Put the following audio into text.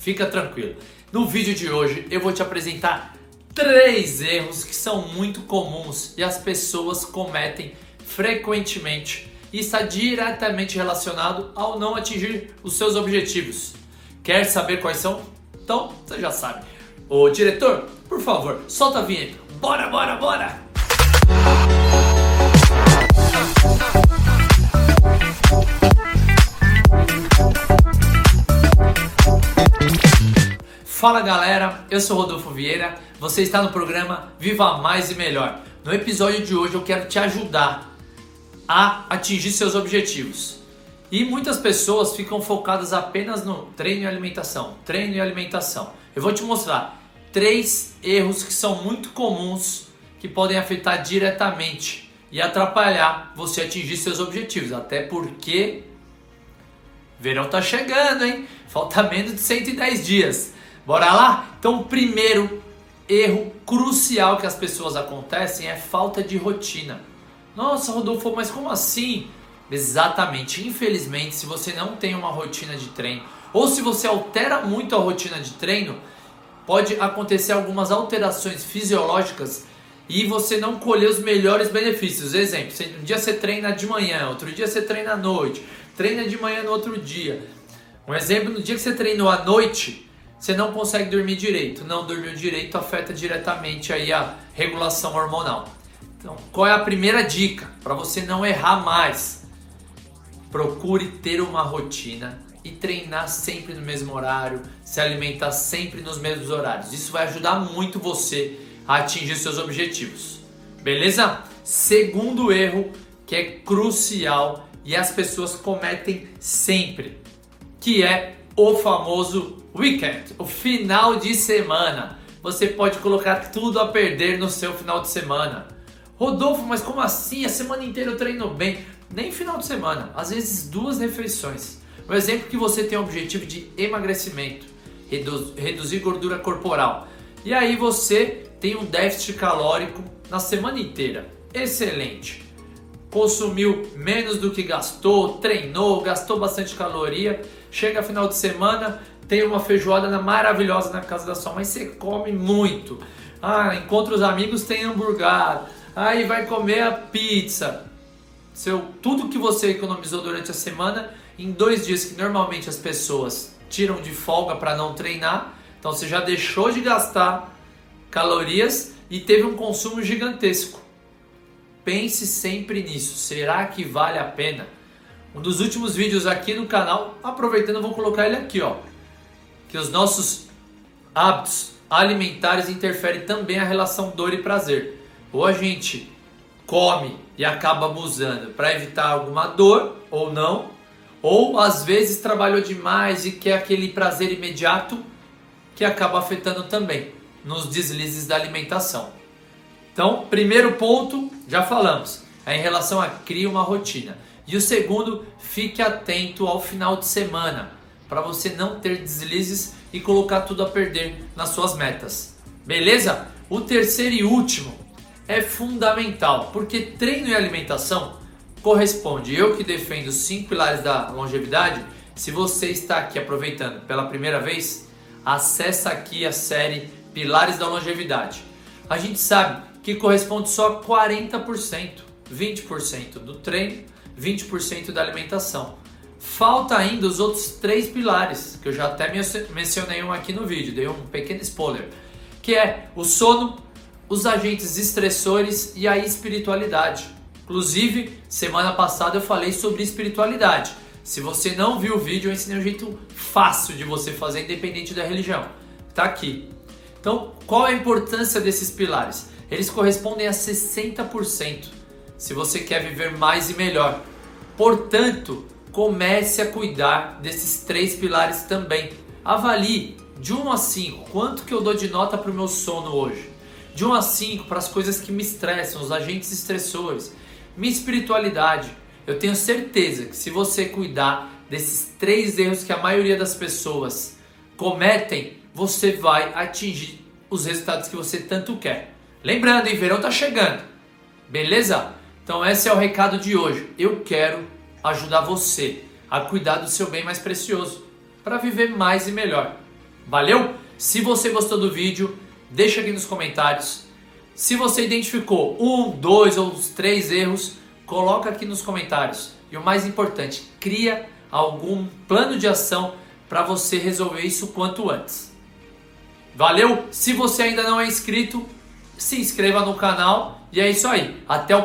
fica tranquilo. No vídeo de hoje eu vou te apresentar três erros que são muito comuns e as pessoas cometem frequentemente e está diretamente relacionado ao não atingir os seus objetivos. Quer saber quais são? Então você já sabe. Ô diretor, por favor, solta a vinheta. Bora, bora, bora! Fala galera, eu sou Rodolfo Vieira, você está no programa Viva Mais e Melhor. No episódio de hoje eu quero te ajudar a atingir seus objetivos. E muitas pessoas ficam focadas apenas no treino e alimentação, treino e alimentação. Eu vou te mostrar três erros que são muito comuns que podem afetar diretamente e atrapalhar você atingir seus objetivos, até porque verão tá chegando, hein? Falta menos de 110 dias. Bora lá? Então, o primeiro erro crucial que as pessoas acontecem é falta de rotina. Nossa, Rodolfo, mas como assim? Exatamente. Infelizmente, se você não tem uma rotina de treino, ou se você altera muito a rotina de treino, pode acontecer algumas alterações fisiológicas e você não colher os melhores benefícios. Exemplo, um dia você treina de manhã, outro dia você treina à noite, treina de manhã no outro dia. Um exemplo, no dia que você treinou à noite, você não consegue dormir direito. Não dormiu direito afeta diretamente aí a regulação hormonal. Então, qual é a primeira dica para você não errar mais? Procure ter uma rotina e treinar sempre no mesmo horário, se alimentar sempre nos mesmos horários. Isso vai ajudar muito você a atingir seus objetivos. Beleza? Segundo erro que é crucial e as pessoas cometem sempre, que é o famoso weekend, o final de semana. Você pode colocar tudo a perder no seu final de semana. Rodolfo, mas como assim? A semana inteira eu treino bem. Nem final de semana, às vezes duas refeições. Um exemplo que você tem o objetivo de emagrecimento, reduzir gordura corporal. E aí você tem um déficit calórico na semana inteira. Excelente. Consumiu menos do que gastou, treinou, gastou bastante caloria. Chega final de semana, tem uma feijoada maravilhosa na casa da sua mãe, você come muito. Ah, encontra os amigos, tem hambúrguer. Aí vai comer a pizza. Seu, tudo que você economizou durante a semana, em dois dias que normalmente as pessoas tiram de folga para não treinar, então você já deixou de gastar calorias e teve um consumo gigantesco. Pense sempre nisso. Será que vale a pena? Um dos últimos vídeos aqui no canal, aproveitando, vou colocar ele aqui, ó que os nossos hábitos alimentares interferem também a relação dor e prazer. Ou a gente come e acaba abusando para evitar alguma dor ou não, ou às vezes trabalhou demais e quer aquele prazer imediato que acaba afetando também nos deslizes da alimentação. Então, primeiro ponto, já falamos, é em relação a criar uma rotina. E o segundo, fique atento ao final de semana para você não ter deslizes e colocar tudo a perder nas suas metas. Beleza? O terceiro e último é fundamental, porque treino e alimentação corresponde. Eu que defendo os cinco pilares da longevidade, se você está aqui aproveitando pela primeira vez, acessa aqui a série Pilares da Longevidade. A gente sabe que corresponde só a 40%, 20% do treino, 20% da alimentação. Falta ainda os outros três pilares, que eu já até mencionei um aqui no vídeo, dei um pequeno spoiler, que é o sono, os agentes estressores e a espiritualidade. Inclusive, semana passada eu falei sobre espiritualidade. Se você não viu o vídeo, eu ensinei um jeito fácil de você fazer, independente da religião. Tá aqui. Então, qual a importância desses pilares? Eles correspondem a 60%, se você quer viver mais e melhor. Portanto, comece a cuidar desses três pilares também. Avalie de 1 a 5 quanto que eu dou de nota para o meu sono hoje. De 1 a 5 para as coisas que me estressam, os agentes estressores. Minha espiritualidade. Eu tenho certeza que se você cuidar desses três erros que a maioria das pessoas cometem, você vai atingir os resultados que você tanto quer. Lembrando, hein, verão tá chegando. Beleza? Então esse é o recado de hoje. Eu quero ajudar você a cuidar do seu bem mais precioso, para viver mais e melhor. Valeu? Se você gostou do vídeo, deixa aqui nos comentários. Se você identificou um, dois ou três erros, coloca aqui nos comentários. E o mais importante, cria algum plano de ação para você resolver isso quanto antes. Valeu? Se você ainda não é inscrito, se inscreva no canal e é isso aí. Até o